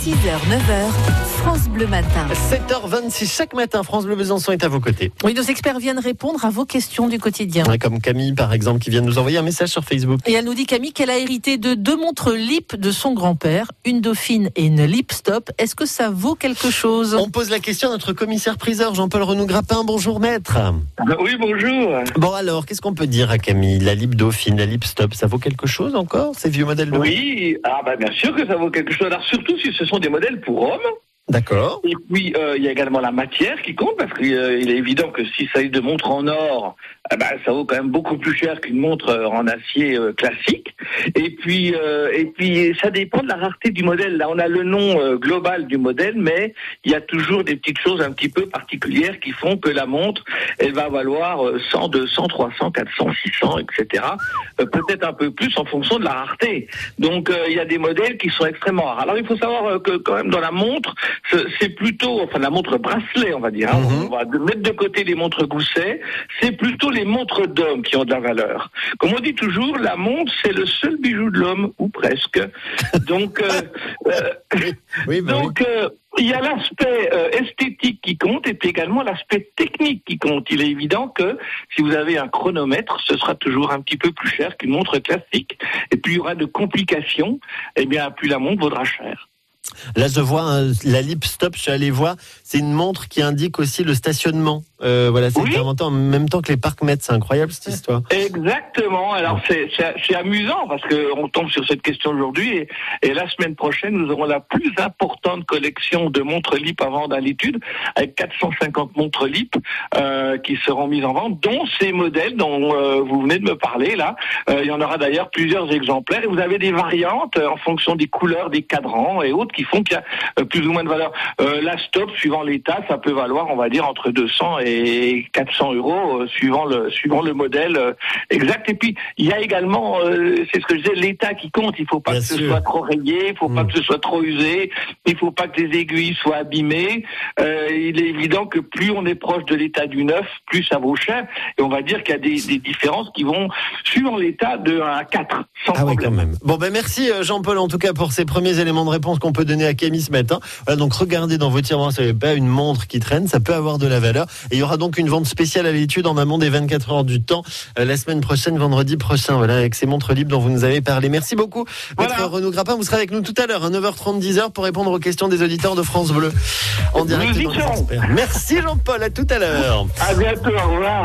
6h, 9h, France Bleu Matin. 7h26, chaque matin, France Bleu Besançon est à vos côtés. Oui, nos experts viennent répondre à vos questions du quotidien. Ouais, Comme Camille, par exemple, qui vient de nous envoyer un message sur Facebook. Et elle nous dit, Camille, qu'elle a hérité de deux montres Lip de son grand-père, une Dauphine et une Lip Stop. Est-ce que ça vaut quelque chose? On pose la question à notre commissaire priseur, Jean-Paul Renou-Grappin. Bonjour, maître. Oui, bonjour. Bon, alors, qu'est-ce qu'on peut dire à Camille? La Lip Dauphine, la Lip Stop, ça vaut quelque chose encore, ces vieux modèles de Oui, ah bah bien sûr que ça vaut quelque chose. Alors surtout si ce sont des modèles pour hommes. D'accord. Et puis euh, il y a également la matière qui compte parce qu'il est évident que s'il s'agit de montres en or, eh ben, ça vaut quand même beaucoup plus cher qu'une montre euh, en acier euh, classique. Et puis euh, et puis ça dépend de la rareté du modèle. Là on a le nom euh, global du modèle, mais il y a toujours des petites choses un petit peu particulières qui font que la montre elle va valoir euh, 100, 200, 300, 400, 600, etc. Euh, Peut-être un peu plus en fonction de la rareté. Donc euh, il y a des modèles qui sont extrêmement rares. Alors il faut savoir que quand même dans la montre, ce- c'est plutôt, enfin la montre bracelet on va dire, hein, Mhm. on va mettre de côté les montres gousset, c'est plutôt les montres d'hommes qui ont de la valeur. Comme on dit toujours, la montre c'est le seul bijou de l'homme, ou presque. Donc, euh, euh, Oui, bah donc euh, il y a l'aspect euh, esthétique qui compte et puis également l'aspect technique qui compte. Il est évident que si vous avez un chronomètre, ce sera toujours un petit peu plus cher qu'une montre classique. Et plus il y aura de complications, eh bien plus la montre vaudra cher. Là, je vois hein, la Lip Stop, je suis allé voir. C'est une montre qui indique aussi le stationnement. Euh, voilà, c'est Oui. inventé en même temps que les parcs. C'est incroyable cette histoire. Exactement. Alors c'est amusant parce que on tombe sur cette question aujourd'hui et, et la semaine prochaine nous aurons la plus importante collection de montres LIP à vendre à l'étude avec 450 montres LIP euh, qui seront mises en vente, dont ces modèles dont euh, vous venez de me parler là. Euh, il y en aura d'ailleurs plusieurs exemplaires et vous avez des variantes en fonction des couleurs, des cadrans et autres qui font qu'il y a plus ou moins de valeur. Euh, la stop suivant l'état, ça peut valoir on va dire entre 200 et 400 euros euh, suivant le suivant le modèle euh, exact. Et puis, il y a également, euh, c'est ce que je disais, l'état qui compte. Il faut pas Bien que ce soit trop rayé, il faut pas Mm. que ce soit trop usé, il faut pas que les aiguilles soient abîmées. Il est évident que plus on est proche de l'état du neuf, plus ça vaut cher. Et on va dire qu'il y a des, des différences qui vont suivant l'état de 1 à 4, sans Ah oui, quand problème. même. Bon, ben merci Jean-Paul en tout cas pour ces premiers éléments de réponse qu'on peut donner à Camille ce matin. Voilà, donc regardez dans vos tiroirs, ça n'est pas une montre qui traîne, ça peut avoir de la valeur. Et y aura donc une vente spéciale à l'étude en amont des 24 heures du temps euh, la semaine prochaine, vendredi prochain. Voilà, avec ces montres libres dont vous nous avez parlé. Merci beaucoup, Voilà. Maître Renaud Grappin. Vous serez avec nous tout à l'heure, à 9h30, 10h, pour répondre aux questions des auditeurs de France Bleu en direct. Merci Jean-Paul, à tout à l'heure. À bientôt, au revoir.